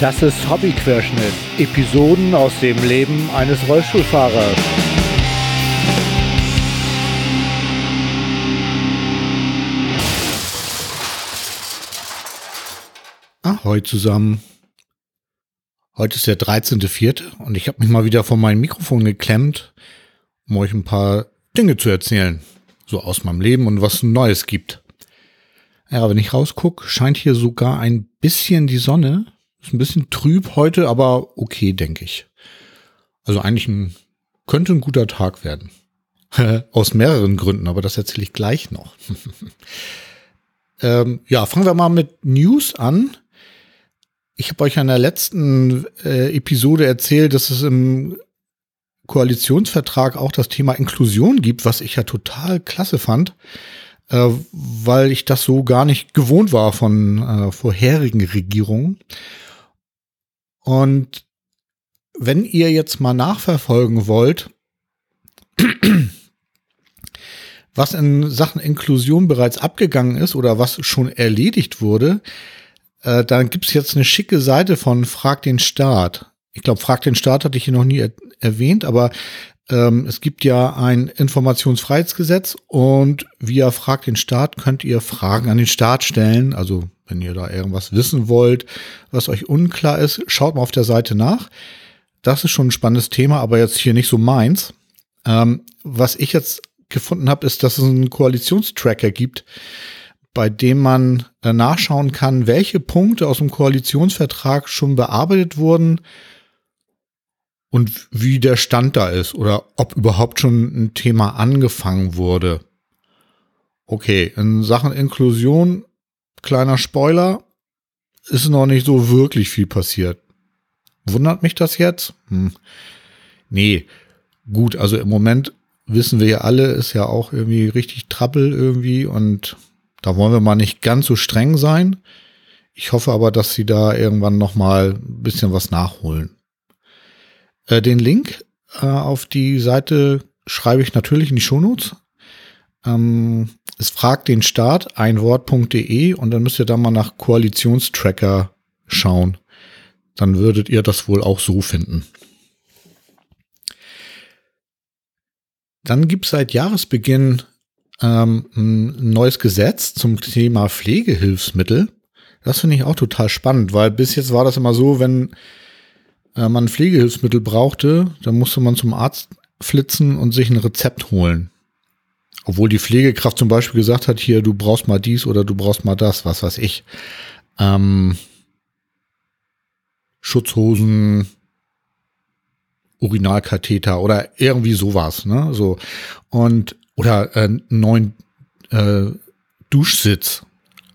Das ist Hobbyquerschnitt. Episoden aus dem Leben eines Rollstuhlfahrers. Ahoi zusammen. Heute ist der 13.04. und ich habe mich mal wieder vor mein Mikrofon geklemmt, um euch ein paar Dinge zu erzählen. So aus meinem Leben und was Neues gibt. Ja, wenn ich rausgucke, scheint hier sogar ein bisschen die Sonne. Ist ein bisschen trüb heute, aber okay, denke ich. Also eigentlich ein, könnte ein guter Tag werden. Aus mehreren Gründen, aber das erzähle ich gleich noch. ähm, ja, fangen wir mal mit News an. Ich habe euch in der letzten äh, Episode erzählt, dass es im Koalitionsvertrag auch das Thema Inklusion gibt, was ich ja total klasse fand äh, weil ich das so gar nicht gewohnt war von äh, vorherigen Regierungen. Und wenn ihr jetzt mal nachverfolgen wollt, was in Sachen Inklusion bereits abgegangen ist oder was schon erledigt wurde, äh, dann gibt's jetzt eine schicke Seite von Frag den Staat. Ich glaube, Frag den Staat hatte ich hier noch nie er erwähnt, aber ähm, es gibt ja ein Informationsfreiheitsgesetz und via Frag den Staat könnt ihr Fragen an den Staat stellen. Also wenn ihr da irgendwas wissen wollt, was euch unklar ist, schaut mal auf der Seite nach. Das ist schon ein spannendes Thema, aber jetzt hier nicht so meins. Ähm, was ich jetzt gefunden habe, ist, dass es einen Koalitionstracker gibt, bei dem man äh, nachschauen kann, welche Punkte aus dem Koalitionsvertrag schon bearbeitet wurden und wie der Stand da ist oder ob überhaupt schon ein Thema angefangen wurde. Okay, in Sachen Inklusion, kleiner Spoiler, ist noch nicht so wirklich viel passiert. Wundert mich das jetzt? Hm. Nee, gut, also im Moment wissen wir ja alle, ist ja auch irgendwie richtig Trappel irgendwie und da wollen wir mal nicht ganz so streng sein. Ich hoffe aber, dass sie da irgendwann noch mal ein bisschen was nachholen. Äh, den Link äh, auf die Seite schreibe ich natürlich in die Shownotes. Ähm, es fragt den Staat einwort.de und dann müsst ihr da mal nach Koalitionstracker schauen. Dann würdet ihr das wohl auch so finden. Dann gibt es seit Jahresbeginn ähm, ein neues Gesetz zum Thema Pflegehilfsmittel. Das finde ich auch total spannend, weil bis jetzt war das immer so, wenn äh, man Pflegehilfsmittel brauchte, dann musste man zum Arzt flitzen und sich ein Rezept holen. Obwohl die Pflegekraft zum Beispiel gesagt hat, hier, du brauchst mal dies oder du brauchst mal das, was weiß ich. Ähm, Schutzhosen, Urinalkatheter oder irgendwie sowas, ne? So. Und, oder äh, neuen äh, Duschsitz.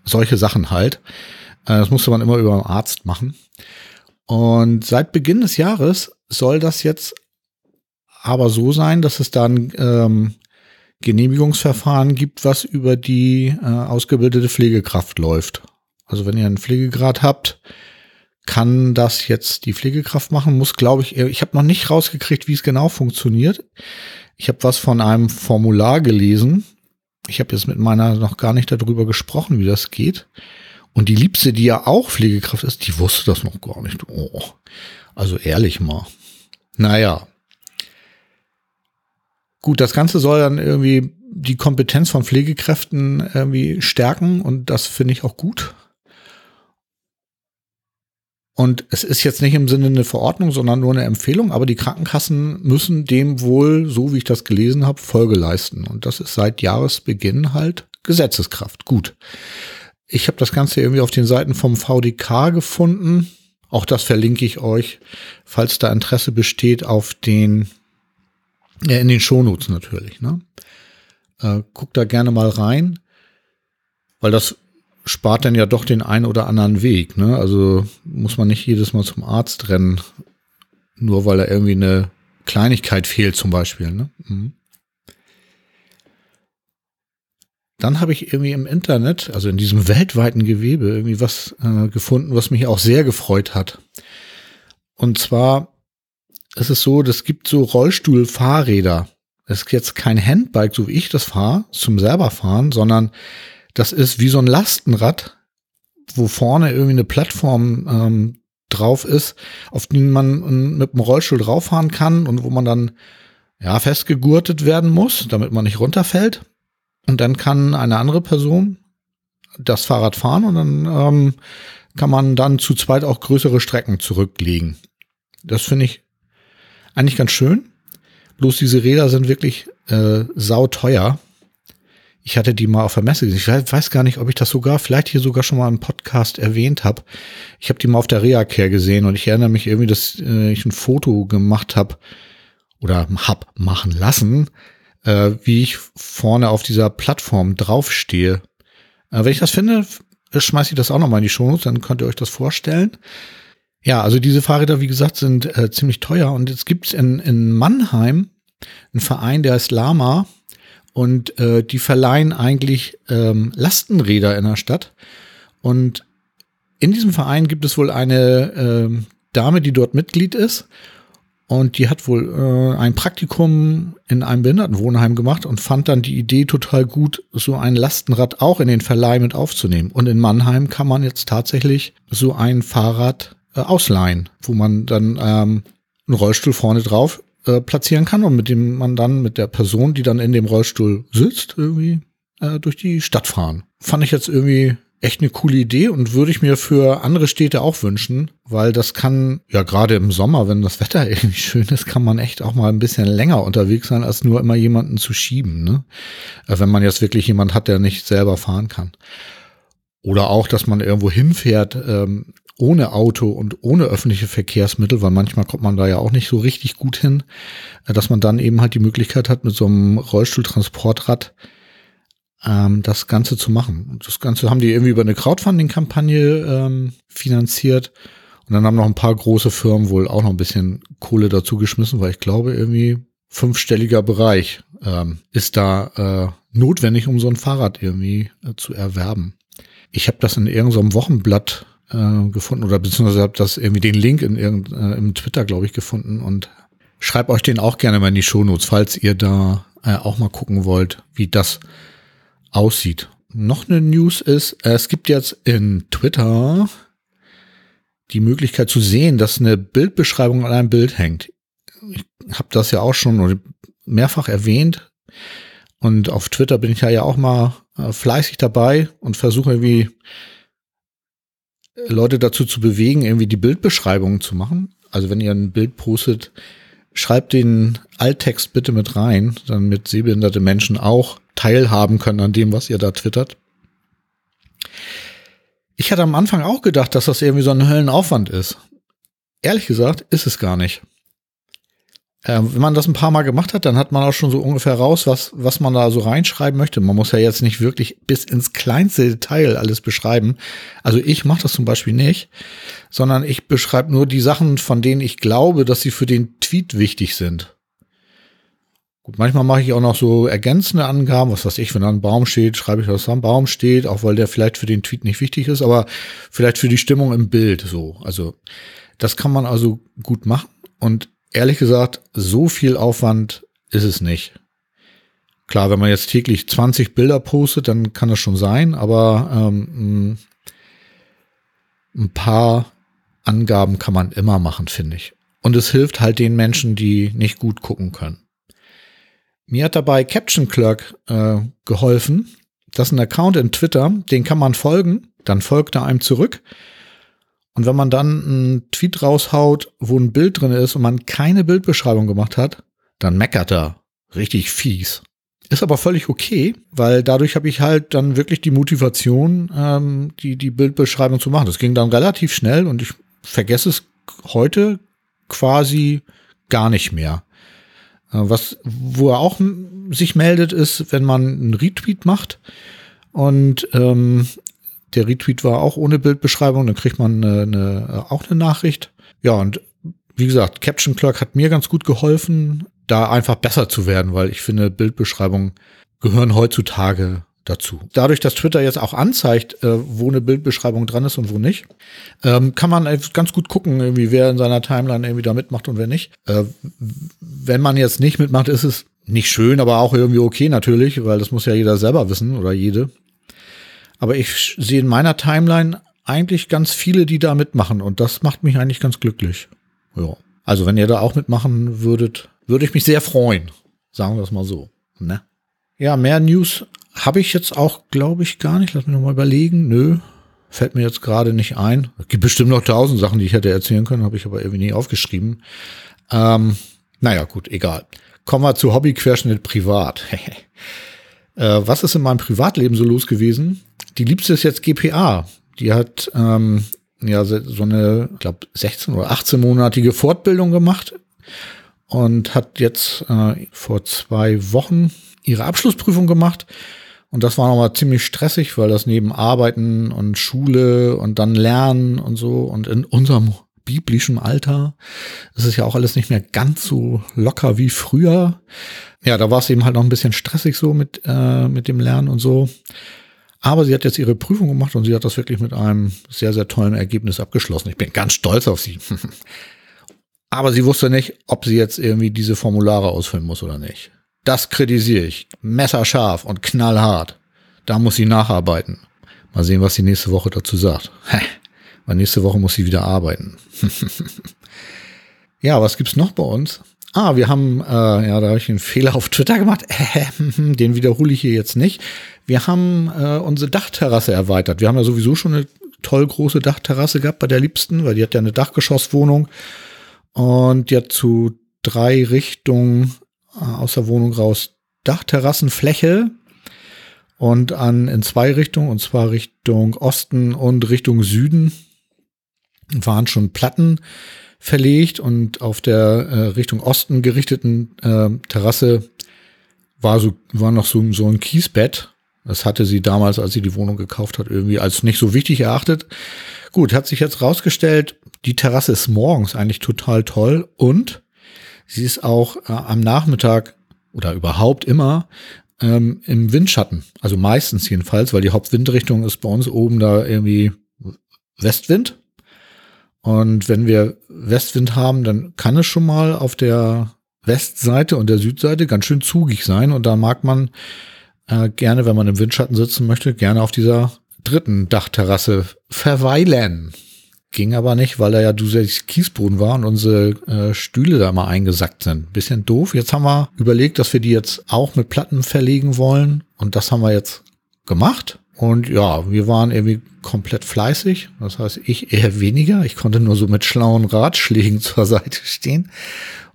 Solche Sachen halt. Äh, das musste man immer über einen Arzt machen. Und seit Beginn des Jahres soll das jetzt aber so sein, dass es dann ähm, Genehmigungsverfahren gibt, was über die äh, ausgebildete Pflegekraft läuft. Also wenn ihr einen Pflegegrad habt, kann das jetzt die Pflegekraft machen, muss, glaube ich, ich habe noch nicht rausgekriegt, wie es genau funktioniert. Ich habe was von einem Formular gelesen. Ich habe jetzt mit meiner noch gar nicht darüber gesprochen, wie das geht. Und die Liebste, die ja auch Pflegekraft ist, die wusste das noch gar nicht. Oh, also ehrlich mal. Naja. Gut, das Ganze soll dann irgendwie die Kompetenz von Pflegekräften irgendwie stärken und das finde ich auch gut. Und es ist jetzt nicht im Sinne eine Verordnung, sondern nur eine Empfehlung, aber die Krankenkassen müssen dem wohl, so wie ich das gelesen habe, Folge leisten. Und das ist seit Jahresbeginn halt Gesetzeskraft. Gut. Ich habe das Ganze irgendwie auf den Seiten vom VDK gefunden. Auch das verlinke ich euch, falls da Interesse besteht, auf den, ja, in den Shownotes natürlich. Ne? Äh, guckt da gerne mal rein, weil das spart dann ja doch den einen oder anderen Weg. Ne? Also muss man nicht jedes Mal zum Arzt rennen, nur weil da irgendwie eine Kleinigkeit fehlt zum Beispiel. Ne? Mhm. Dann habe ich irgendwie im Internet, also in diesem weltweiten Gewebe, irgendwie was äh, gefunden, was mich auch sehr gefreut hat. Und zwar ist es so, das gibt so Rollstuhlfahrräder. Es ist jetzt kein Handbike, so wie ich das fahre, zum selber fahren, sondern das ist wie so ein Lastenrad, wo vorne irgendwie eine Plattform ähm, drauf ist, auf den man mit dem Rollstuhl drauffahren kann und wo man dann ja festgegurtet werden muss, damit man nicht runterfällt. Und dann kann eine andere Person das Fahrrad fahren und dann ähm, kann man dann zu zweit auch größere Strecken zurücklegen. Das finde ich eigentlich ganz schön. Bloß diese Räder sind wirklich äh, sauteuer. Ich hatte die mal auf der Messe gesehen. Ich weiß gar nicht, ob ich das sogar, vielleicht hier sogar schon mal im Podcast erwähnt habe. Ich habe die mal auf der Reacare gesehen und ich erinnere mich irgendwie, dass äh, ich ein Foto gemacht habe oder hab machen lassen, äh, wie ich vorne auf dieser Plattform draufstehe. Äh, wenn ich das finde, schmeiße ich das auch noch mal in die Show, dann könnt ihr euch das vorstellen. Ja, also diese Fahrräder, wie gesagt, sind äh, ziemlich teuer und jetzt gibt's in, in Mannheim einen Verein, der heißt Lama und äh, die verleihen eigentlich ähm, Lastenräder in der Stadt. Und in diesem Verein gibt es wohl eine äh, Dame, die dort Mitglied ist. Und die hat wohl äh, ein Praktikum in einem Behindertenwohnheim gemacht und fand dann die Idee total gut, so ein Lastenrad auch in den Verleih mit aufzunehmen. Und in Mannheim kann man jetzt tatsächlich so ein Fahrrad äh, ausleihen, wo man dann ähm, einen Rollstuhl vorne drauf äh, platzieren kann und mit dem man dann mit der Person, die dann in dem Rollstuhl sitzt, irgendwie äh, durch die Stadt fahren. Fand ich jetzt irgendwie echt eine coole Idee und würde ich mir für andere Städte auch wünschen, weil das kann, ja gerade im Sommer, wenn das Wetter irgendwie schön ist, kann man echt auch mal ein bisschen länger unterwegs sein, als nur immer jemanden zu schieben. Ne? Äh, wenn man jetzt wirklich jemand hat, der nicht selber fahren kann. Oder auch, dass man irgendwo hinfährt, ähm, ohne Auto und ohne öffentliche Verkehrsmittel, weil manchmal kommt man da ja auch nicht so richtig gut hin, äh, dass man dann eben halt die Möglichkeit hat, mit so einem Rollstuhltransportrad ähm, das Ganze zu machen. Und das Ganze haben die irgendwie über eine Crowdfunding-Kampagne ähm, finanziert. Und dann haben noch ein paar große Firmen wohl auch noch ein bisschen Kohle dazu geschmissen, weil ich glaube, irgendwie fünfstelliger Bereich ähm, ist da äh, notwendig, um so ein Fahrrad irgendwie äh, zu erwerben. Ich habe das in irgendeinem Wochenblatt äh, gefunden oder beziehungsweise habe das irgendwie den Link in irgend, äh, im Twitter, glaube ich, gefunden und schreibt euch den auch gerne mal in die Shownotes, falls ihr da äh, auch mal gucken wollt, wie das aussieht. Noch eine News ist, es gibt jetzt in Twitter die Möglichkeit zu sehen, dass eine Bildbeschreibung an einem Bild hängt. Ich habe das ja auch schon mehrfach erwähnt. Und auf Twitter bin ich ja, ja auch mal äh, fleißig dabei und versuche irgendwie Leute dazu zu bewegen, irgendwie die Bildbeschreibungen zu machen. Also wenn ihr ein Bild postet, schreibt den Alttext bitte mit rein, damit sehbehinderte Menschen auch teilhaben können an dem, was ihr da twittert. Ich hatte am Anfang auch gedacht, dass das irgendwie so ein Höllenaufwand ist. Ehrlich gesagt, ist es gar nicht. Ähm, wenn man das ein paar Mal gemacht hat, dann hat man auch schon so ungefähr raus, was, was man da so reinschreiben möchte. Man muss ja jetzt nicht wirklich bis ins kleinste Detail alles beschreiben. Also ich mache das zum Beispiel nicht, sondern ich beschreibe nur die Sachen, von denen ich glaube, dass sie für den Tweet wichtig sind. Gut, manchmal mache ich auch noch so ergänzende Angaben, was weiß ich, wenn da ein Baum steht, schreibe ich, dass da ein Baum steht, auch weil der vielleicht für den Tweet nicht wichtig ist, aber vielleicht für die Stimmung im Bild so. Also das kann man also gut machen und ehrlich gesagt, so viel Aufwand ist es nicht. Klar, wenn man jetzt täglich 20 Bilder postet, dann kann das schon sein, aber ähm, ein paar Angaben kann man immer machen, finde ich. Und es hilft halt den Menschen, die nicht gut gucken können. Mir hat dabei Caption Clerk äh, geholfen. Das ist ein Account in Twitter, den kann man folgen, dann folgt er einem zurück. Und wenn man dann einen Tweet raushaut, wo ein Bild drin ist und man keine Bildbeschreibung gemacht hat, dann meckert er richtig fies. Ist aber völlig okay, weil dadurch habe ich halt dann wirklich die Motivation, ähm, die, die Bildbeschreibung zu machen. Das ging dann relativ schnell und ich vergesse es heute quasi gar nicht mehr. Äh, was, wo er auch sich meldet, ist, wenn man einen Retweet macht und ähm, der Retweet war auch ohne Bildbeschreibung, dann kriegt man eine, eine, auch eine Nachricht. Ja, und wie gesagt, Caption Clerk hat mir ganz gut geholfen, da einfach besser zu werden, weil ich finde, Bildbeschreibungen gehören heutzutage dazu. Dadurch, dass Twitter jetzt auch anzeigt, äh, wo eine Bildbeschreibung dran ist und wo nicht, ähm, kann man ganz gut gucken, irgendwie wer in seiner Timeline irgendwie da mitmacht und wer nicht. Äh, wenn man jetzt nicht mitmacht, ist es nicht schön, aber auch irgendwie okay natürlich, weil das muss ja jeder selber wissen oder jede. Aber ich sehe in meiner Timeline eigentlich ganz viele, die da mitmachen und das macht mich eigentlich ganz glücklich. Ja. Also wenn ihr da auch mitmachen würdet, würde ich mich sehr freuen. Sagen wir es mal so. Ne? Ja, mehr News habe ich jetzt auch, glaube ich, gar nicht. Lass mich nochmal überlegen. Nö, fällt mir jetzt gerade nicht ein. Es gibt bestimmt noch tausend Sachen, die ich hätte erzählen können, habe ich aber irgendwie nie aufgeschrieben. Ähm, naja, gut, egal. Kommen wir zu Hobbyquerschnitt privat. äh, was ist in meinem Privatleben so los gewesen? Die Liebste ist jetzt GPA. Die hat ähm, ja so eine, ich glaube, 16 oder 18-monatige Fortbildung gemacht und hat jetzt äh, vor zwei Wochen ihre Abschlussprüfung gemacht. Und das war nochmal ziemlich stressig, weil das neben Arbeiten und Schule und dann Lernen und so und in unserem biblischen Alter ist es ja auch alles nicht mehr ganz so locker wie früher. Ja, da war es eben halt noch ein bisschen stressig so mit, äh, mit dem Lernen und so. Aber sie hat jetzt ihre Prüfung gemacht und sie hat das wirklich mit einem sehr, sehr tollen Ergebnis abgeschlossen. Ich bin ganz stolz auf sie. Aber sie wusste nicht, ob sie jetzt irgendwie diese Formulare ausfüllen muss oder nicht. Das kritisiere ich. Messerscharf und knallhart. Da muss sie nacharbeiten. Mal sehen, was sie nächste Woche dazu sagt. Weil nächste Woche muss sie wieder arbeiten. ja, was gibt's noch bei uns? Ah, wir haben, äh, ja, da habe ich einen Fehler auf Twitter gemacht. Den wiederhole ich hier jetzt nicht. Wir haben äh, unsere Dachterrasse erweitert. Wir haben ja sowieso schon eine toll große Dachterrasse gehabt bei der Liebsten, weil die hat ja eine Dachgeschosswohnung und die hat zu drei Richtungen äh, aus der Wohnung raus Dachterrassenfläche und an in zwei Richtungen, und zwar Richtung Osten und Richtung Süden, waren schon Platten verlegt und auf der äh, Richtung Osten gerichteten äh, Terrasse war so war noch so, so ein Kiesbett. Das hatte sie damals, als sie die Wohnung gekauft hat, irgendwie als nicht so wichtig erachtet. Gut, hat sich jetzt rausgestellt, die Terrasse ist morgens eigentlich total toll und sie ist auch äh, am Nachmittag oder überhaupt immer ähm, im Windschatten. Also meistens jedenfalls, weil die Hauptwindrichtung ist bei uns oben da irgendwie Westwind. Und wenn wir Westwind haben, dann kann es schon mal auf der Westseite und der Südseite ganz schön zugig sein. Und da mag man äh, gerne, wenn man im Windschatten sitzen möchte, gerne auf dieser dritten Dachterrasse verweilen. Ging aber nicht, weil da ja zusätzlich Kiesboden war und unsere äh, Stühle da mal eingesackt sind. Bisschen doof. Jetzt haben wir überlegt, dass wir die jetzt auch mit Platten verlegen wollen. Und das haben wir jetzt gemacht. Und ja, wir waren irgendwie komplett fleißig. Das heißt, ich eher weniger. Ich konnte nur so mit schlauen Ratschlägen zur Seite stehen.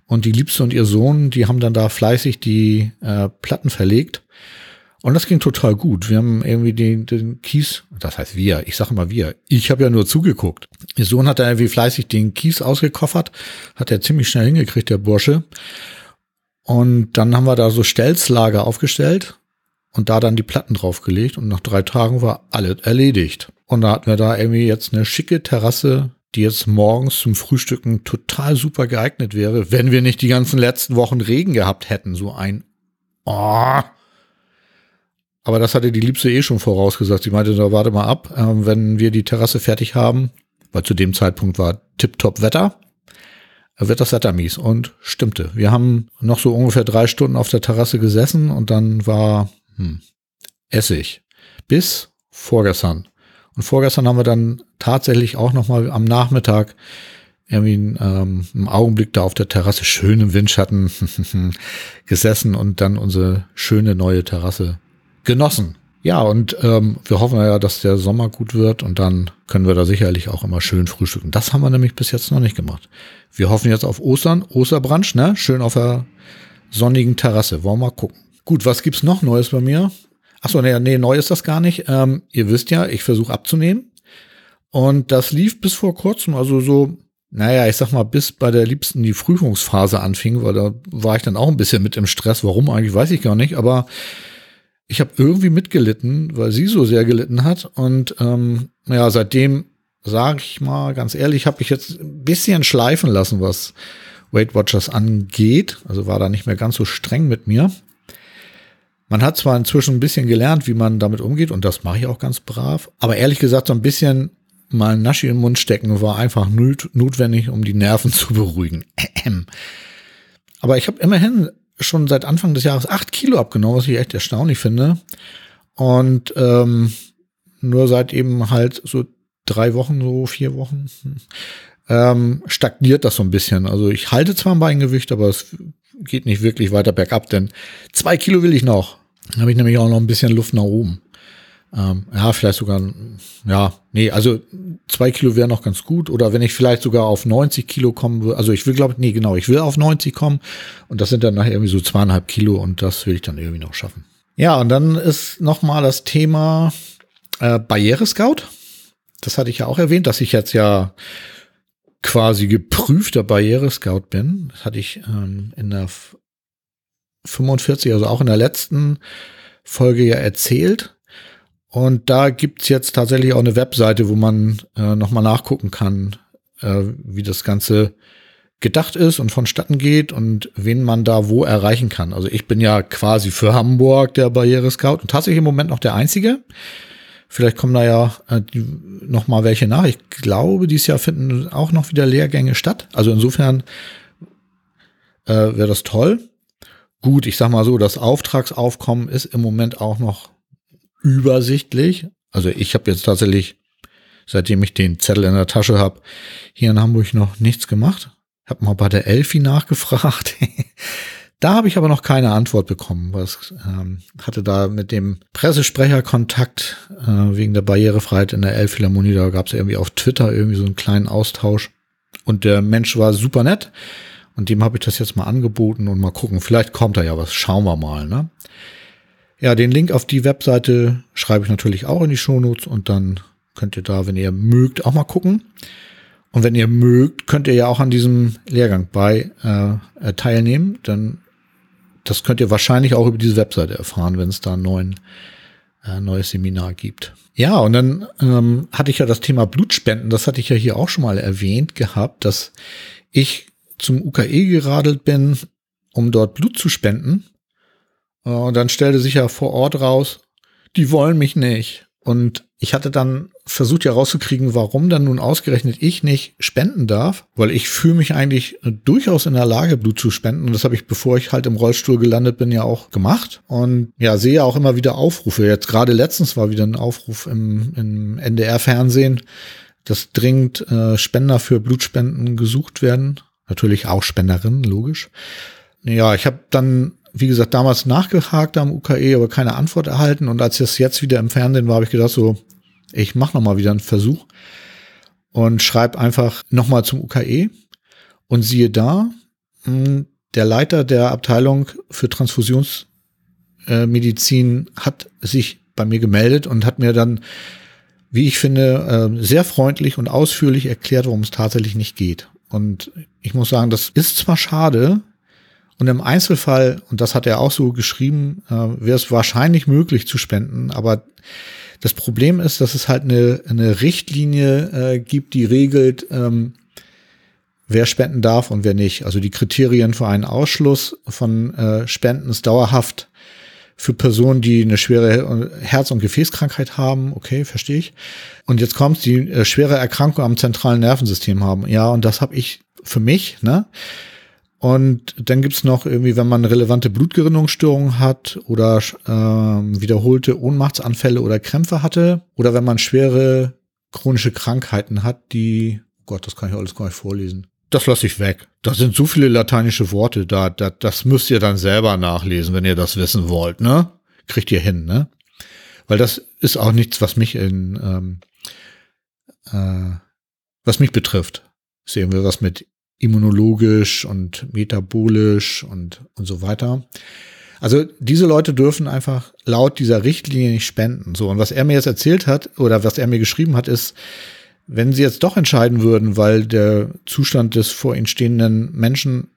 Und die Liebste und ihr Sohn, die haben dann da fleißig die äh, Platten verlegt. Und das ging total gut. Wir haben irgendwie den, den Kies, das heißt wir, ich sage mal wir, ich habe ja nur zugeguckt. Ihr Sohn hat da irgendwie fleißig den Kies ausgekoffert, hat er ziemlich schnell hingekriegt, der Bursche. Und dann haben wir da so Stelzlager aufgestellt und da dann die Platten draufgelegt und nach drei Tagen war alles erledigt. Und da hatten wir da irgendwie jetzt eine schicke Terrasse, die jetzt morgens zum Frühstücken total super geeignet wäre, wenn wir nicht die ganzen letzten Wochen Regen gehabt hätten. So ein oh, aber das hatte die Liebste eh schon vorausgesagt. Sie meinte, da warte mal ab, äh, wenn wir die Terrasse fertig haben, weil zu dem Zeitpunkt war tipptopp Wetter, wird das Wetter mies. Und stimmte. Wir haben noch so ungefähr drei Stunden auf der Terrasse gesessen und dann war hm, Essig. Bis vorgestern. Und vorgestern haben wir dann tatsächlich auch noch mal am Nachmittag irgendwie ähm, einen Augenblick da auf der Terrasse schön im Windschatten gesessen und dann unsere schöne neue Terrasse genossen. Ja, und ähm, wir hoffen ja, dass der Sommer gut wird und dann können wir da sicherlich auch immer schön frühstücken. Das haben wir nämlich bis jetzt noch nicht gemacht. Wir hoffen jetzt auf Ostern, Osterbranch, ne? Schön auf der sonnigen Terrasse. Wollen wir mal gucken. Gut, was gibt's noch Neues bei mir? Achso, nee, nee, neu ist das gar nicht. Ähm, ihr wisst ja, ich versuche abzunehmen. Und das lief bis vor kurzem, also so, naja, ich sag mal, bis bei der Liebsten die Prüfungsphase anfing, weil da war ich dann auch ein bisschen mit im Stress. Warum eigentlich, weiß ich gar nicht. Aber ich habe irgendwie mitgelitten, weil sie so sehr gelitten hat. Und ähm, ja, seitdem, sage ich mal ganz ehrlich, habe ich jetzt ein bisschen schleifen lassen, was Weight Watchers angeht. Also war da nicht mehr ganz so streng mit mir. Man hat zwar inzwischen ein bisschen gelernt, wie man damit umgeht, und das mache ich auch ganz brav. Aber ehrlich gesagt, so ein bisschen mal Naschi im Mund stecken war einfach notwendig, um die Nerven zu beruhigen. Aber ich habe immerhin schon seit Anfang des Jahres acht Kilo abgenommen, was ich echt erstaunlich finde. Und ähm, nur seit eben halt so drei Wochen, so vier Wochen, ähm, stagniert das so ein bisschen. Also ich halte zwar ein Beingewicht, aber es geht nicht wirklich weiter bergab, denn zwei Kilo will ich noch. Dann habe ich nämlich auch noch ein bisschen Luft nach oben. Ähm, ja, vielleicht sogar, ja, nee, also zwei Kilo wäre noch ganz gut. Oder wenn ich vielleicht sogar auf 90 Kilo kommen würde, also ich will, glaube ich, nee, genau, ich will auf 90 kommen und das sind dann nachher irgendwie so zweieinhalb Kilo und das will ich dann irgendwie noch schaffen. Ja, und dann ist noch mal das Thema äh, Barriere-Scout. Das hatte ich ja auch erwähnt, dass ich jetzt ja quasi geprüfter Barriere-Scout bin. Das hatte ich ähm, in der 45, also auch in der letzten Folge ja erzählt. Und da gibt's jetzt tatsächlich auch eine Webseite, wo man äh, nochmal nachgucken kann, äh, wie das Ganze gedacht ist und vonstatten geht und wen man da wo erreichen kann. Also ich bin ja quasi für Hamburg der Barriere Scout und tatsächlich im Moment noch der Einzige. Vielleicht kommen da ja äh, noch mal welche nach. Ich glaube, dieses Jahr finden auch noch wieder Lehrgänge statt. Also insofern äh, wäre das toll. Gut, ich sag mal so, das Auftragsaufkommen ist im Moment auch noch übersichtlich. Also ich habe jetzt tatsächlich, seitdem ich den Zettel in der Tasche habe, hier in Hamburg noch nichts gemacht. Hab mal bei der Elfi nachgefragt. da habe ich aber noch keine Antwort bekommen. Was ähm, hatte da mit dem Pressesprecher Kontakt äh, wegen der Barrierefreiheit in der Elbphilharmonie. Da gab es irgendwie auf Twitter irgendwie so einen kleinen Austausch. Und der Mensch war super nett. Und dem habe ich das jetzt mal angeboten und mal gucken. Vielleicht kommt da ja was. Schauen wir mal. Ne? Ja, den Link auf die Webseite schreibe ich natürlich auch in die Shownotes und dann könnt ihr da, wenn ihr mögt, auch mal gucken. Und wenn ihr mögt, könnt ihr ja auch an diesem Lehrgang bei äh, teilnehmen. Dann das könnt ihr wahrscheinlich auch über diese Webseite erfahren, wenn es da ein neuen, äh, neues Seminar gibt. Ja, und dann ähm, hatte ich ja das Thema Blutspenden. Das hatte ich ja hier auch schon mal erwähnt gehabt, dass ich zum UKE geradelt bin, um dort Blut zu spenden. Äh, und dann stellte sich ja vor Ort raus, die wollen mich nicht. Und ich hatte dann versucht ja rauszukriegen, warum dann nun ausgerechnet ich nicht spenden darf, weil ich fühle mich eigentlich durchaus in der Lage, Blut zu spenden. Und das habe ich, bevor ich halt im Rollstuhl gelandet bin, ja auch gemacht. Und ja, sehe auch immer wieder Aufrufe. Jetzt gerade letztens war wieder ein Aufruf im, im NDR-Fernsehen, dass dringend äh, Spender für Blutspenden gesucht werden. Natürlich auch Spenderinnen, logisch. Ja, ich habe dann wie gesagt, damals nachgehakt am UKE, aber keine Antwort erhalten. Und als das jetzt wieder im Fernsehen war, habe ich gedacht, so, ich mache nochmal wieder einen Versuch und schreibe einfach nochmal zum UKE und siehe da, hm, der Leiter der Abteilung für Transfusionsmedizin hat sich bei mir gemeldet und hat mir dann, wie ich finde, äh, sehr freundlich und ausführlich erklärt, worum es tatsächlich nicht geht. Und ich muss sagen, das ist zwar schade, und im Einzelfall, und das hat er auch so geschrieben, äh, wäre es wahrscheinlich möglich zu spenden, aber das Problem ist, dass es halt eine, eine Richtlinie äh, gibt, die regelt, ähm, wer spenden darf und wer nicht. Also die Kriterien für einen Ausschluss von äh, Spenden ist dauerhaft für Personen, die eine schwere Herz- und Gefäßkrankheit haben. Okay, verstehe ich. Und jetzt kommt die äh, schwere Erkrankung am zentralen Nervensystem haben. Ja, und das habe ich für mich, ne? Und dann gibt's noch irgendwie, wenn man relevante Blutgerinnungsstörungen hat oder äh, wiederholte Ohnmachtsanfälle oder Krämpfe hatte oder wenn man schwere chronische Krankheiten hat, die, oh Gott, das kann ich alles gar nicht vorlesen. Das lasse ich weg. Da sind so viele lateinische Worte da, da, das müsst ihr dann selber nachlesen, wenn ihr das wissen wollt, ne? Kriegt ihr hin, ne? Weil das ist auch nichts, was mich in, ähm, äh, was mich betrifft. Sehen wir was mit immunologisch und metabolisch und, und so weiter. Also diese Leute dürfen einfach laut dieser Richtlinie nicht spenden. So, und was er mir jetzt erzählt hat oder was er mir geschrieben hat, ist, wenn sie jetzt doch entscheiden würden, weil der Zustand des vor ihnen stehenden Menschen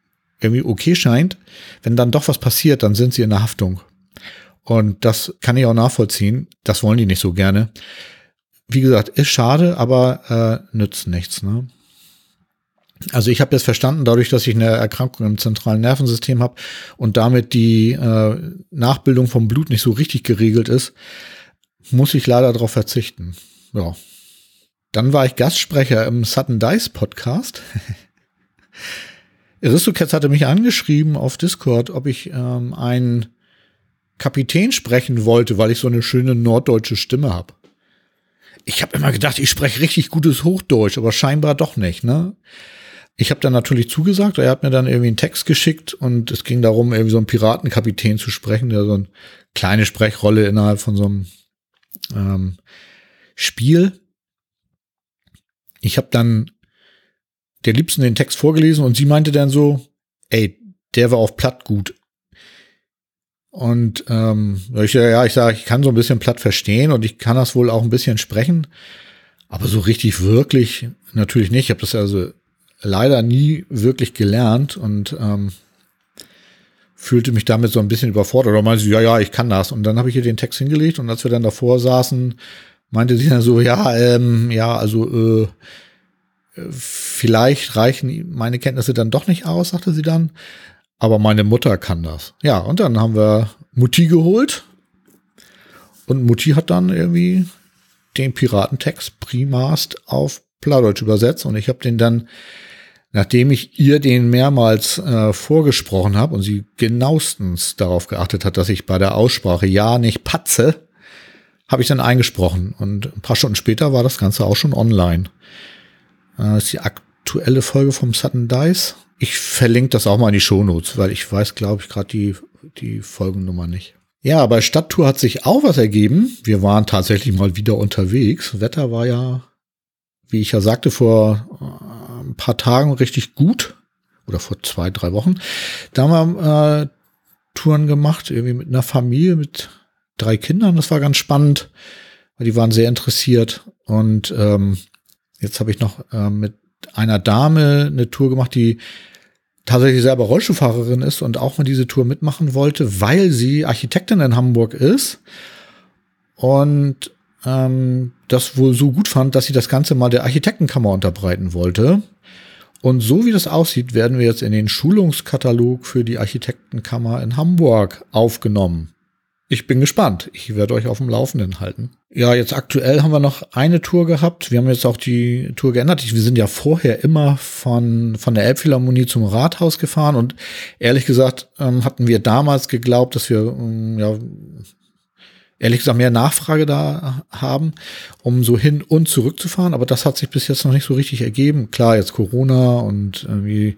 irgendwie okay scheint, wenn dann doch was passiert, dann sind sie in der Haftung. Und das kann ich auch nachvollziehen. Das wollen die nicht so gerne. Wie gesagt, ist schade, aber äh, nützt nichts. Ne? Also ich habe jetzt verstanden, dadurch, dass ich eine Erkrankung im zentralen Nervensystem habe und damit die äh, Nachbildung vom Blut nicht so richtig geregelt ist, muss ich leider darauf verzichten. Ja. Dann war ich Gastsprecher im Sutton Dice Podcast. Aristocats hatte mich angeschrieben auf Discord, ob ich ähm, einen Kapitän sprechen wollte, weil ich so eine schöne norddeutsche Stimme habe. Ich habe immer gedacht, ich spreche richtig gutes Hochdeutsch, aber scheinbar doch nicht, ne? Ich habe dann natürlich zugesagt, er hat mir dann irgendwie einen Text geschickt und es ging darum, irgendwie so einen Piratenkapitän zu sprechen, der so eine kleine Sprechrolle innerhalb von so einem ähm, Spiel. Ich habe dann der Liebsten den Text vorgelesen und sie meinte dann so, ey, der war auf platt gut. Und ähm, ich, ja, ich sage, ich kann so ein bisschen platt verstehen und ich kann das wohl auch ein bisschen sprechen, aber so richtig wirklich natürlich nicht. Ich habe das also leider nie wirklich gelernt und ähm, fühlte mich damit so ein bisschen überfordert. Oder meinte sie, ja, ja, ich kann das. Und dann habe ich ihr den Text hingelegt und als wir dann davor saßen, meinte sie dann so, ja, ähm, ja, also äh, vielleicht reichen meine Kenntnisse dann doch nicht aus, sagte sie dann. Aber meine Mutter kann das. Ja, und dann haben wir Mutti geholt. Und Mutti hat dann irgendwie den Piratentext primast auf Plattdeutsch übersetzt. Und ich habe den dann, nachdem ich ihr den mehrmals äh, vorgesprochen habe und sie genauestens darauf geachtet hat, dass ich bei der Aussprache ja nicht patze, habe ich dann eingesprochen. Und ein paar Stunden später war das Ganze auch schon online. Äh, ist die aktuelle Folge vom Sutton Dice. Ich verlinke das auch mal in die Shownotes, weil ich weiß, glaube ich, gerade die, die Folgennummer nicht. Ja, bei Stadttour hat sich auch was ergeben. Wir waren tatsächlich mal wieder unterwegs. Wetter war ja, wie ich ja sagte, vor äh, paar Tagen richtig gut. Oder vor zwei, drei Wochen. Da haben wir äh, Touren gemacht, irgendwie mit einer Familie, mit drei Kindern. Das war ganz spannend, weil die waren sehr interessiert. Und ähm, jetzt habe ich noch äh, mit einer Dame eine Tour gemacht, die tatsächlich selber Rollstuhlfahrerin ist und auch mal diese Tour mitmachen wollte, weil sie Architektin in Hamburg ist und ähm, das wohl so gut fand, dass sie das Ganze mal der Architektenkammer unterbreiten wollte. Und so wie das aussieht, werden wir jetzt in den Schulungskatalog für die Architektenkammer in Hamburg aufgenommen ich bin gespannt. Ich werde euch auf dem Laufenden halten. Ja, jetzt aktuell haben wir noch eine Tour gehabt. Wir haben jetzt auch die Tour geändert. Wir sind ja vorher immer von, von der Elbphilharmonie zum Rathaus gefahren und ehrlich gesagt ähm, hatten wir damals geglaubt, dass wir ähm, ja ehrlich gesagt mehr Nachfrage da haben, um so hin und zurück zu fahren. Aber das hat sich bis jetzt noch nicht so richtig ergeben. Klar, jetzt Corona und irgendwie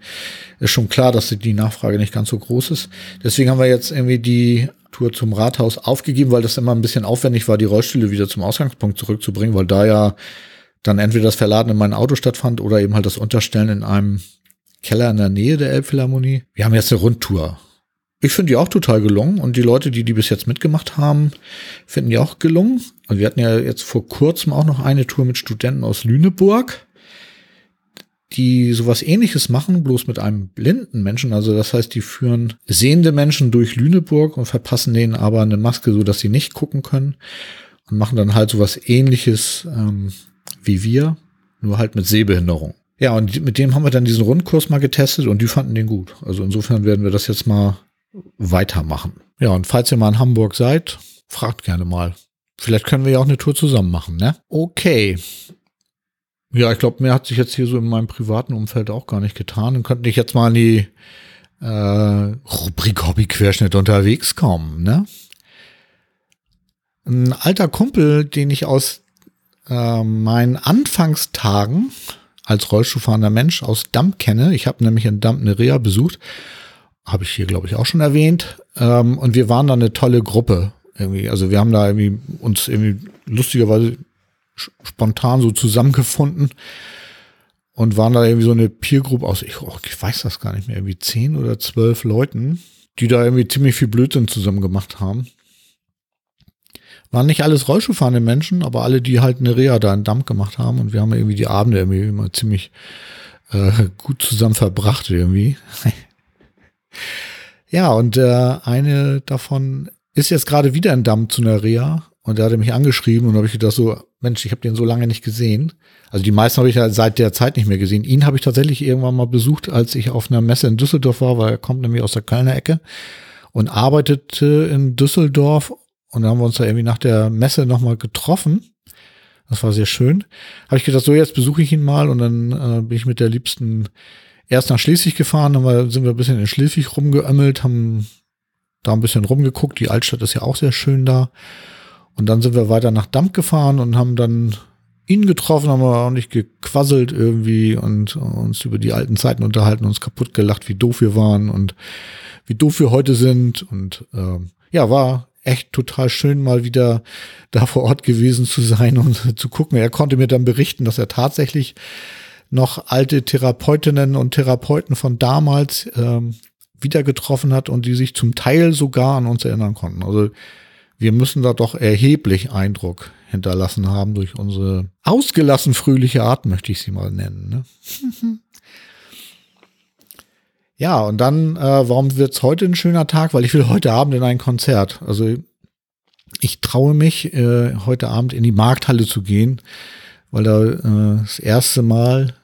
ist schon klar, dass die Nachfrage nicht ganz so groß ist. Deswegen haben wir jetzt irgendwie die Tour zum Rathaus aufgegeben, weil das immer ein bisschen aufwendig war, die Rollstühle wieder zum Ausgangspunkt zurückzubringen, weil da ja dann entweder das Verladen in mein Auto stattfand oder eben halt das Unterstellen in einem Keller in der Nähe der Elbphilharmonie. Wir haben jetzt eine Rundtour. Ich finde die auch total gelungen und die Leute, die die bis jetzt mitgemacht haben, finden die auch gelungen. Und wir hatten ja jetzt vor kurzem auch noch eine Tour mit Studenten aus Lüneburg die sowas ähnliches machen, bloß mit einem blinden Menschen. Also das heißt, die führen sehende Menschen durch Lüneburg und verpassen denen aber eine Maske, so dass sie nicht gucken können und machen dann halt sowas ähnliches ähm, wie wir, nur halt mit Sehbehinderung. Ja, und mit dem haben wir dann diesen Rundkurs mal getestet und die fanden den gut. Also insofern werden wir das jetzt mal weitermachen. Ja, und falls ihr mal in Hamburg seid, fragt gerne mal. Vielleicht können wir ja auch eine Tour zusammen machen, ne? Okay. Ja, ich glaube, mehr hat sich jetzt hier so in meinem privaten Umfeld auch gar nicht getan. Dann könnte ich jetzt mal in die äh, Rubrik Hobbyquerschnitt unterwegs kommen. Ne? Ein alter Kumpel, den ich aus äh, meinen Anfangstagen als Rollstuhlfahrender Mensch aus Damm kenne. Ich habe nämlich in Damm eine Reha besucht. Habe ich hier, glaube ich, auch schon erwähnt. Ähm, und wir waren da eine tolle Gruppe. Irgendwie. Also wir haben da irgendwie uns irgendwie lustigerweise spontan so zusammengefunden und waren da irgendwie so eine Peer Group aus, ich, oh, ich weiß das gar nicht mehr, irgendwie zehn oder zwölf Leuten, die da irgendwie ziemlich viel Blödsinn zusammen gemacht haben. Waren nicht alles Rollschuhfahrende Menschen, aber alle, die halt eine Reha da in Damm gemacht haben und wir haben irgendwie die Abende irgendwie immer ziemlich äh, gut zusammen verbracht irgendwie. ja, und äh, eine davon ist jetzt gerade wieder in Damm zu einer Reha und der hatte mich angeschrieben und habe ich gedacht so, Mensch, ich habe den so lange nicht gesehen. Also die meisten habe ich ja seit der Zeit nicht mehr gesehen. Ihn habe ich tatsächlich irgendwann mal besucht, als ich auf einer Messe in Düsseldorf war, weil er kommt nämlich aus der Kölner Ecke und arbeitete in Düsseldorf. Und dann haben wir uns da irgendwie nach der Messe nochmal getroffen. Das war sehr schön. Habe ich gedacht, so jetzt besuche ich ihn mal und dann äh, bin ich mit der Liebsten erst nach Schleswig gefahren, dann sind wir ein bisschen in Schleswig rumgeömmelt, haben da ein bisschen rumgeguckt. Die Altstadt ist ja auch sehr schön da. Und dann sind wir weiter nach Dampf gefahren und haben dann ihn getroffen, haben wir auch nicht gequasselt irgendwie und uns über die alten Zeiten unterhalten, uns kaputt gelacht, wie doof wir waren und wie doof wir heute sind. Und ähm, ja, war echt total schön, mal wieder da vor Ort gewesen zu sein und zu gucken. Er konnte mir dann berichten, dass er tatsächlich noch alte Therapeutinnen und Therapeuten von damals ähm, wieder getroffen hat und die sich zum Teil sogar an uns erinnern konnten. Also wir müssen da doch erheblich Eindruck hinterlassen haben durch unsere ausgelassen fröhliche Art, möchte ich sie mal nennen. Ne? ja, und dann, äh, warum wird es heute ein schöner Tag? Weil ich will heute Abend in ein Konzert. Also ich traue mich, äh, heute Abend in die Markthalle zu gehen, weil da äh, das erste Mal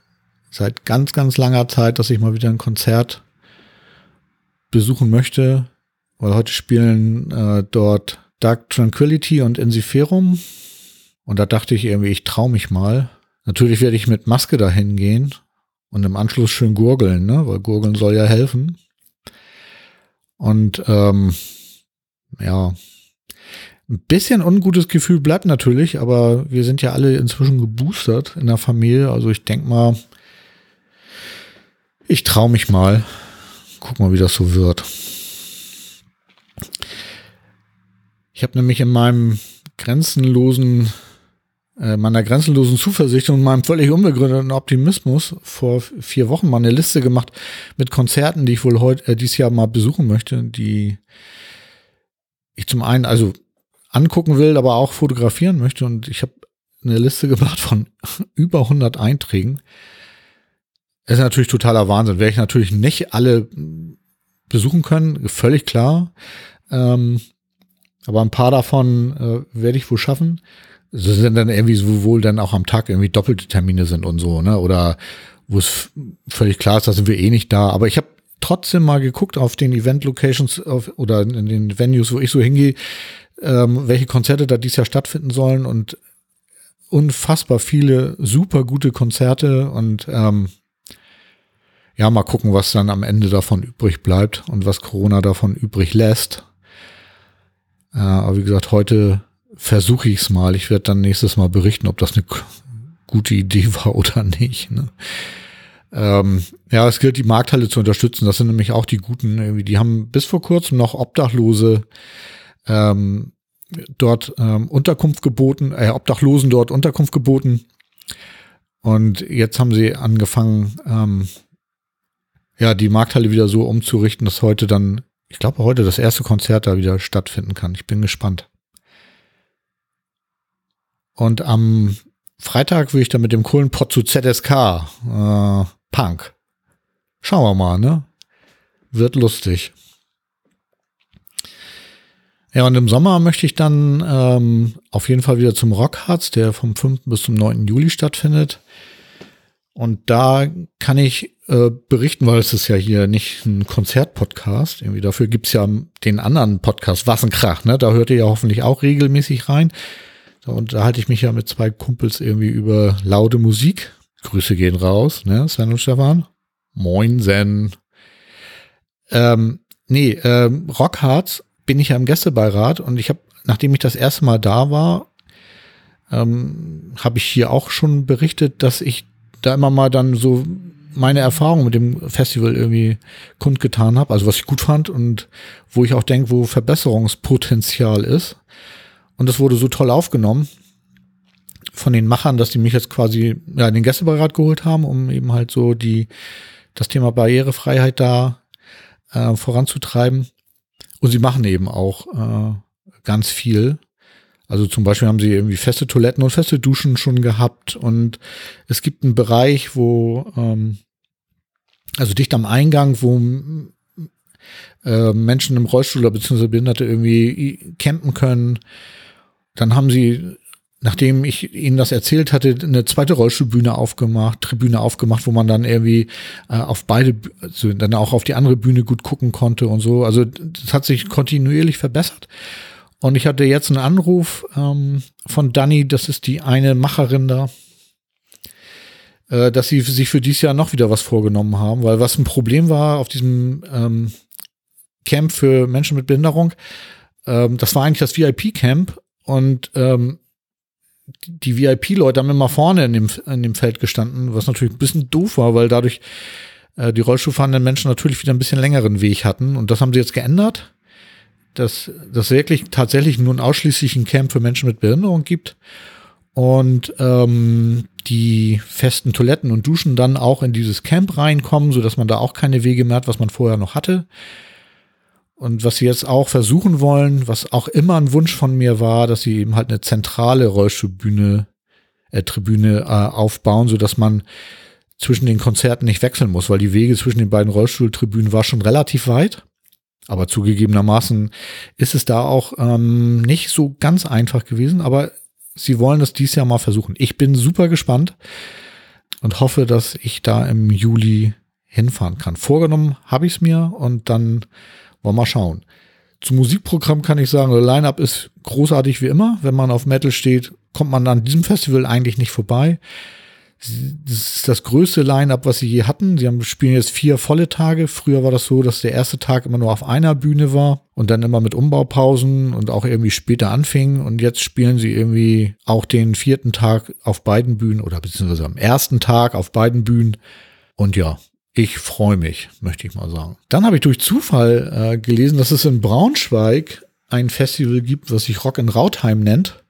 seit ganz, ganz langer Zeit, dass ich mal wieder ein Konzert besuchen möchte, weil heute spielen äh, dort Dark Tranquility und Ensiferum. Und da dachte ich irgendwie, ich traue mich mal. Natürlich werde ich mit Maske dahin gehen und im Anschluss schön gurgeln, ne? weil gurgeln soll ja helfen. Und ähm, ja, ein bisschen ungutes Gefühl bleibt natürlich, aber wir sind ja alle inzwischen geboostert in der Familie. Also ich denke mal, ich traue mich mal. Guck mal, wie das so wird. Ich habe nämlich in meinem grenzenlosen, äh, meiner grenzenlosen Zuversicht und meinem völlig unbegründeten Optimismus vor vier Wochen mal eine Liste gemacht mit Konzerten, die ich wohl heute, äh, dieses Jahr mal besuchen möchte, die ich zum einen also angucken will, aber auch fotografieren möchte. Und ich habe eine Liste gemacht von über 100 Einträgen. Ist natürlich totaler Wahnsinn. Werde ich natürlich nicht alle besuchen können, völlig klar. Ähm, aber ein paar davon äh, werde ich wohl schaffen. Das sind dann irgendwie so wohl dann auch am Tag irgendwie doppelte Termine sind und so, ne? Oder wo es völlig klar ist, da sind wir eh nicht da. Aber ich habe trotzdem mal geguckt auf den Event-Locations oder in den Venues, wo ich so hingehe, ähm, welche Konzerte da dieses Jahr stattfinden sollen und unfassbar viele super gute Konzerte und ähm, ja, mal gucken, was dann am Ende davon übrig bleibt und was Corona davon übrig lässt. Äh, aber wie gesagt, heute versuche ich es mal. Ich werde dann nächstes Mal berichten, ob das eine gute Idee war oder nicht. Ne? Ähm, ja, es gilt, die Markthalle zu unterstützen. Das sind nämlich auch die Guten. Irgendwie. Die haben bis vor kurzem noch Obdachlose ähm, dort ähm, Unterkunft geboten, äh, Obdachlosen dort Unterkunft geboten. Und jetzt haben sie angefangen, ähm, ja, die Markthalle wieder so umzurichten, dass heute dann, ich glaube, heute das erste Konzert da wieder stattfinden kann. Ich bin gespannt. Und am Freitag will ich dann mit dem coolen Pod zu ZSK, äh, Punk. Schauen wir mal, ne? Wird lustig. Ja, und im Sommer möchte ich dann ähm, auf jeden Fall wieder zum Rockharz, der vom 5. bis zum 9. Juli stattfindet. Und da kann ich äh, berichten, weil es ist ja hier nicht ein Konzertpodcast. Irgendwie dafür gibt's ja den anderen Podcast, Wassenkrach, ne? Da hört ihr ja hoffentlich auch regelmäßig rein. Da unterhalte ich mich ja mit zwei Kumpels irgendwie über laute Musik. Grüße gehen raus, ne? Sven und Stefan. Moin, Sen. Ähm, nee, ähm, Rockharz bin ich ja im Gästebeirat und ich habe, nachdem ich das erste Mal da war, ähm, habe ich hier auch schon berichtet, dass ich da immer mal dann so meine Erfahrung mit dem Festival irgendwie kundgetan habe, also was ich gut fand und wo ich auch denke, wo Verbesserungspotenzial ist. Und das wurde so toll aufgenommen von den Machern, dass die mich jetzt quasi ja, in den Gästebeirat geholt haben, um eben halt so die das Thema Barrierefreiheit da äh, voranzutreiben. Und sie machen eben auch äh, ganz viel. Also zum Beispiel haben sie irgendwie feste Toiletten und feste Duschen schon gehabt. Und es gibt einen Bereich, wo, ähm, also dicht am Eingang, wo äh, Menschen im Rollstuhl oder beziehungsweise Behinderte irgendwie campen können. Dann haben sie nachdem ich ihnen das erzählt hatte, eine zweite Rollstuhlbühne aufgemacht, Tribüne aufgemacht, wo man dann irgendwie äh, auf beide, also dann auch auf die andere Bühne gut gucken konnte und so. Also das hat sich kontinuierlich verbessert. Und ich hatte jetzt einen Anruf ähm, von Dani, das ist die eine Macherin da, äh, dass sie sich für dieses Jahr noch wieder was vorgenommen haben, weil was ein Problem war auf diesem ähm, Camp für Menschen mit Behinderung, ähm, das war eigentlich das VIP-Camp und ähm, die VIP-Leute haben immer vorne in dem, in dem Feld gestanden, was natürlich ein bisschen doof war, weil dadurch äh, die Rollstuhlfahrenden Menschen natürlich wieder ein bisschen längeren Weg hatten. Und das haben sie jetzt geändert, dass das wirklich tatsächlich nun ausschließlich ein Camp für Menschen mit Behinderung gibt und ähm, die festen Toiletten und Duschen dann auch in dieses Camp reinkommen, so dass man da auch keine Wege mehr hat, was man vorher noch hatte. Und was sie jetzt auch versuchen wollen, was auch immer ein Wunsch von mir war, dass sie eben halt eine zentrale Rollstuhlbühne, äh, Tribüne äh, aufbauen, so dass man zwischen den Konzerten nicht wechseln muss, weil die Wege zwischen den beiden Rollstuhltribünen war schon relativ weit. Aber zugegebenermaßen ist es da auch ähm, nicht so ganz einfach gewesen, aber sie wollen das dies Jahr mal versuchen. Ich bin super gespannt und hoffe, dass ich da im Juli hinfahren kann. Vorgenommen habe ich es mir und dann wollen wir mal schauen. Zum Musikprogramm kann ich sagen, Line-Up ist großartig wie immer. Wenn man auf Metal steht, kommt man an diesem Festival eigentlich nicht vorbei. Das ist das größte Line-up, was sie je hatten. Sie haben, spielen jetzt vier volle Tage. Früher war das so, dass der erste Tag immer nur auf einer Bühne war und dann immer mit Umbaupausen und auch irgendwie später anfing. Und jetzt spielen sie irgendwie auch den vierten Tag auf beiden Bühnen oder beziehungsweise am ersten Tag auf beiden Bühnen. Und ja, ich freue mich, möchte ich mal sagen. Dann habe ich durch Zufall äh, gelesen, dass es in Braunschweig ein Festival gibt, was sich Rock in Rautheim nennt.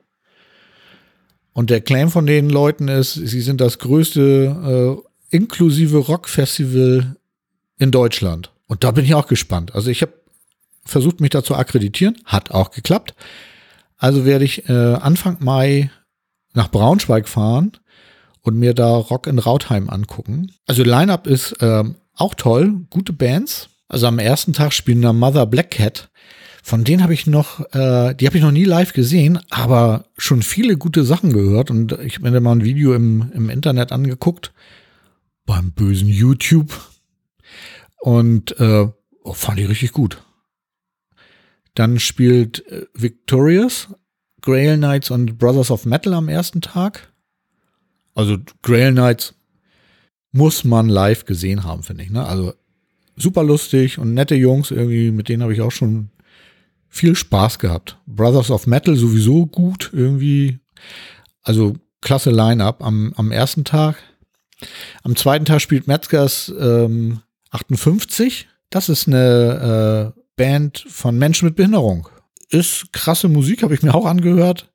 Und der Claim von den Leuten ist, sie sind das größte äh, inklusive Rockfestival in Deutschland. Und da bin ich auch gespannt. Also ich habe versucht, mich da zu akkreditieren, hat auch geklappt. Also werde ich äh, Anfang Mai nach Braunschweig fahren und mir da Rock in Rautheim angucken. Also Line-Up ist ähm, auch toll, gute Bands. Also am ersten Tag spielen da Mother Black Cat. Von denen habe ich noch, äh, die habe ich noch nie live gesehen, aber schon viele gute Sachen gehört. Und ich habe mir mal ein Video im, im Internet angeguckt, beim bösen YouTube. Und äh, oh, fand ich richtig gut. Dann spielt äh, Victorious, Grail Knights und Brothers of Metal am ersten Tag. Also Grail Knights muss man live gesehen haben, finde ich. Ne? Also super lustig und nette Jungs irgendwie, mit denen habe ich auch schon viel Spaß gehabt. Brothers of Metal sowieso gut irgendwie. Also klasse Line-up am, am ersten Tag. Am zweiten Tag spielt Metzgers ähm, 58. Das ist eine äh, Band von Menschen mit Behinderung. Ist krasse Musik, habe ich mir auch angehört.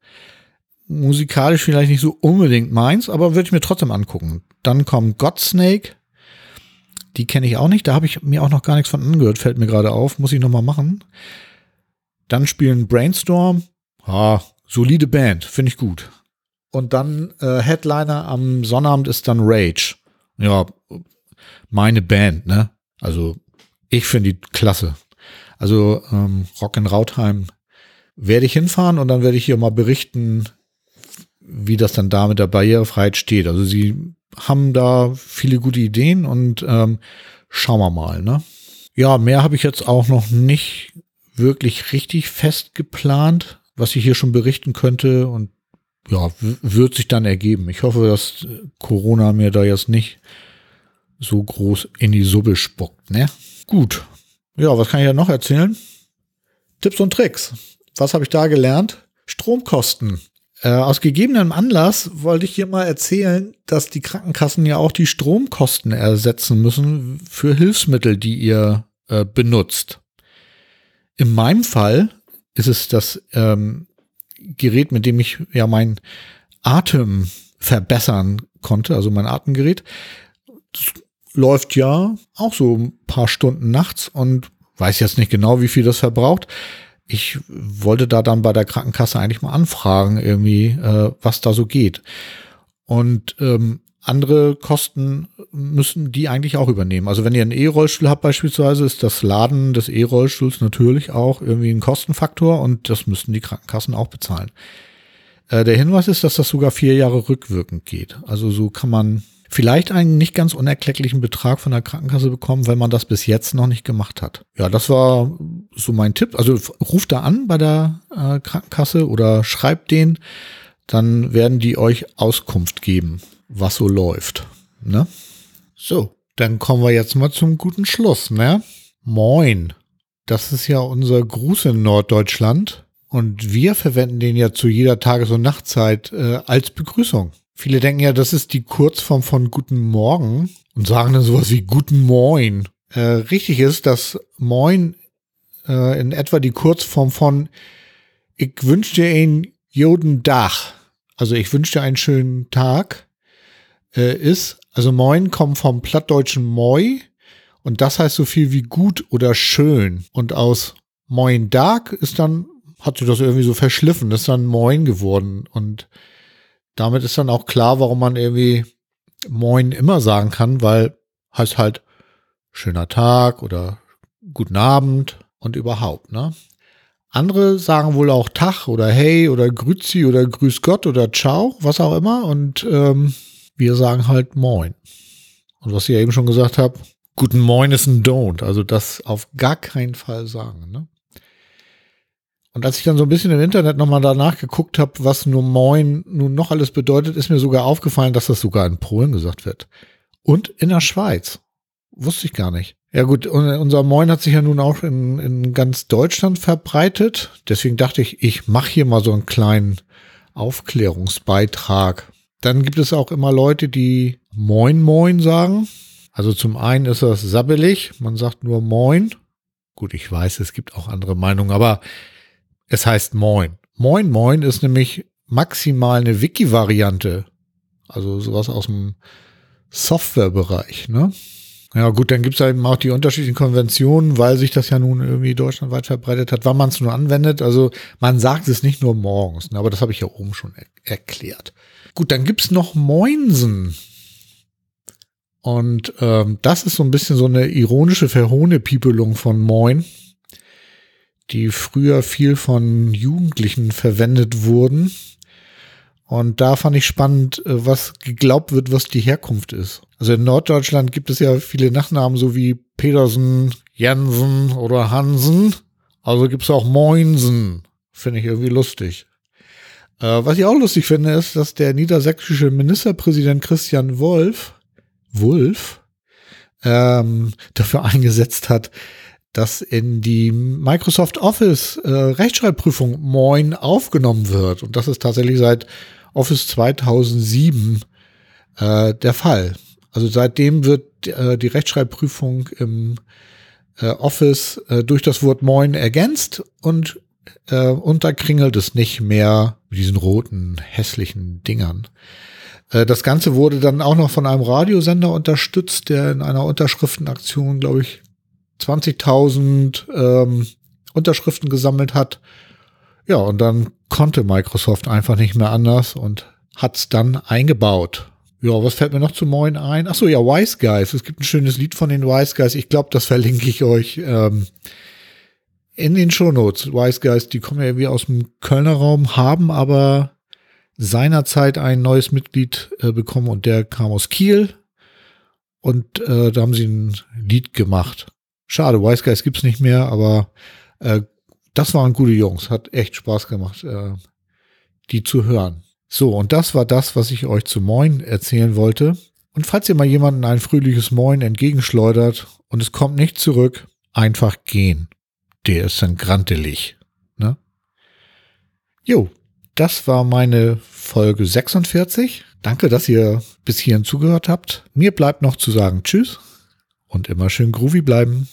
Musikalisch vielleicht nicht so unbedingt meins, aber würde ich mir trotzdem angucken. Dann kommt Godsnake. Die kenne ich auch nicht. Da habe ich mir auch noch gar nichts von angehört. Fällt mir gerade auf. Muss ich noch mal machen. Dann spielen Brainstorm. Ah, solide Band, finde ich gut. Und dann äh, Headliner am Sonnabend ist dann Rage. Ja, meine Band, ne? Also ich finde die klasse. Also ähm, Rock in Rautheim werde ich hinfahren und dann werde ich hier mal berichten, wie das dann da mit der Barrierefreiheit steht. Also sie haben da viele gute Ideen und ähm, schauen wir mal, ne? Ja, mehr habe ich jetzt auch noch nicht wirklich richtig fest geplant, was ich hier schon berichten könnte und ja, wird sich dann ergeben. Ich hoffe, dass Corona mir da jetzt nicht so groß in die Suppe spuckt, ne? Gut. Ja, was kann ich ja noch erzählen? Tipps und Tricks. Was habe ich da gelernt? Stromkosten. Äh, aus gegebenem Anlass wollte ich hier mal erzählen, dass die Krankenkassen ja auch die Stromkosten ersetzen müssen für Hilfsmittel, die ihr äh, benutzt. In meinem Fall ist es das ähm, Gerät, mit dem ich ja mein Atem verbessern konnte, also mein Atemgerät. Das läuft ja auch so ein paar Stunden nachts und weiß jetzt nicht genau, wie viel das verbraucht. Ich wollte da dann bei der Krankenkasse eigentlich mal anfragen, irgendwie, äh, was da so geht. Und ähm, andere Kosten müssen die eigentlich auch übernehmen. Also wenn ihr einen E-Rollstuhl habt beispielsweise, ist das Laden des E-Rollstuhls natürlich auch irgendwie ein Kostenfaktor und das müssen die Krankenkassen auch bezahlen. Äh, der Hinweis ist, dass das sogar vier Jahre rückwirkend geht. Also so kann man vielleicht einen nicht ganz unerklecklichen Betrag von der Krankenkasse bekommen, wenn man das bis jetzt noch nicht gemacht hat. Ja, das war so mein Tipp. Also ruft da an bei der äh, Krankenkasse oder schreibt den, dann werden die euch Auskunft geben was so läuft. Ne? So, dann kommen wir jetzt mal zum guten Schluss, ne? Moin. Das ist ja unser Gruß in Norddeutschland. Und wir verwenden den ja zu jeder Tages- und Nachtzeit äh, als Begrüßung. Viele denken ja, das ist die Kurzform von Guten Morgen und sagen dann sowas wie Guten Moin. Äh, richtig ist, dass Moin äh, in etwa die Kurzform von Ich wünsche dir einen Joden Dach. Also ich wünsche dir einen schönen Tag äh, ist. Also Moin kommt vom plattdeutschen Moi und das heißt so viel wie gut oder schön. Und aus Moin Dark ist dann hat sich das irgendwie so verschliffen, ist dann Moin geworden. Und damit ist dann auch klar, warum man irgendwie Moin immer sagen kann, weil heißt halt schöner Tag oder guten Abend und überhaupt, ne? Andere sagen wohl auch Tag oder Hey oder Grüzi oder Grüß Gott oder Ciao, was auch immer. Und ähm, wir sagen halt Moin. Und was ich ja eben schon gesagt habe, Guten Moin ist ein Don't. Also das auf gar keinen Fall sagen. Ne? Und als ich dann so ein bisschen im Internet nochmal danach geguckt habe, was nur Moin nun noch alles bedeutet, ist mir sogar aufgefallen, dass das sogar in Polen gesagt wird. Und in der Schweiz. Wusste ich gar nicht. Ja gut, unser Moin hat sich ja nun auch in, in ganz Deutschland verbreitet. Deswegen dachte ich, ich mache hier mal so einen kleinen Aufklärungsbeitrag. Dann gibt es auch immer Leute, die Moin Moin sagen. Also zum einen ist das sabbelig, man sagt nur Moin. Gut, ich weiß, es gibt auch andere Meinungen, aber es heißt Moin. Moin Moin ist nämlich maximal eine Wiki-Variante. Also sowas aus dem Softwarebereich, ne? Ja gut, dann gibt es eben auch die unterschiedlichen Konventionen, weil sich das ja nun irgendwie deutschlandweit verbreitet hat, wann man es nur anwendet. Also man sagt es nicht nur morgens, ne? aber das habe ich ja oben schon er erklärt. Gut, dann gibt's noch Moinsen. Und ähm, das ist so ein bisschen so eine ironische Verhohnepiepelung von Moin die früher viel von Jugendlichen verwendet wurden. Und da fand ich spannend, äh, was geglaubt wird, was die Herkunft ist. Also in Norddeutschland gibt es ja viele Nachnamen, so wie Petersen, Jensen oder Hansen. Also gibt es auch Moinsen. Finde ich irgendwie lustig. Äh, was ich auch lustig finde, ist, dass der niedersächsische Ministerpräsident Christian Wolf, Wolf, ähm, dafür eingesetzt hat, dass in die Microsoft Office äh, Rechtschreibprüfung Moin aufgenommen wird. Und das ist tatsächlich seit Office 2007 äh, der Fall. Also seitdem wird äh, die Rechtschreibprüfung im äh, Office äh, durch das Wort Moin ergänzt und äh, unterkringelt es nicht mehr mit diesen roten, hässlichen Dingern. Äh, das Ganze wurde dann auch noch von einem Radiosender unterstützt, der in einer Unterschriftenaktion, glaube ich, 20.000 ähm, Unterschriften gesammelt hat. Ja, und dann konnte Microsoft einfach nicht mehr anders und hat's dann eingebaut. Ja, was fällt mir noch zu Moin ein? Ach so, ja, Wise Guys. Es gibt ein schönes Lied von den Wise Guys. Ich glaube, das verlinke ich euch ähm, in den Shownotes. Wise Guys, die kommen ja irgendwie aus dem Kölner Raum, haben aber seinerzeit ein neues Mitglied äh, bekommen und der kam aus Kiel. Und äh, da haben sie ein Lied gemacht. Schade, Wise Guys gibt's nicht mehr, aber äh, das waren gute Jungs. Hat echt Spaß gemacht, äh, die zu hören. So, und das war das, was ich euch zu Moin erzählen wollte. Und falls ihr mal jemanden ein fröhliches Moin entgegenschleudert und es kommt nicht zurück, einfach gehen. Der ist dann grantelig. Ne? Jo, das war meine Folge 46. Danke, dass ihr bis hierhin zugehört habt. Mir bleibt noch zu sagen Tschüss und immer schön groovy bleiben.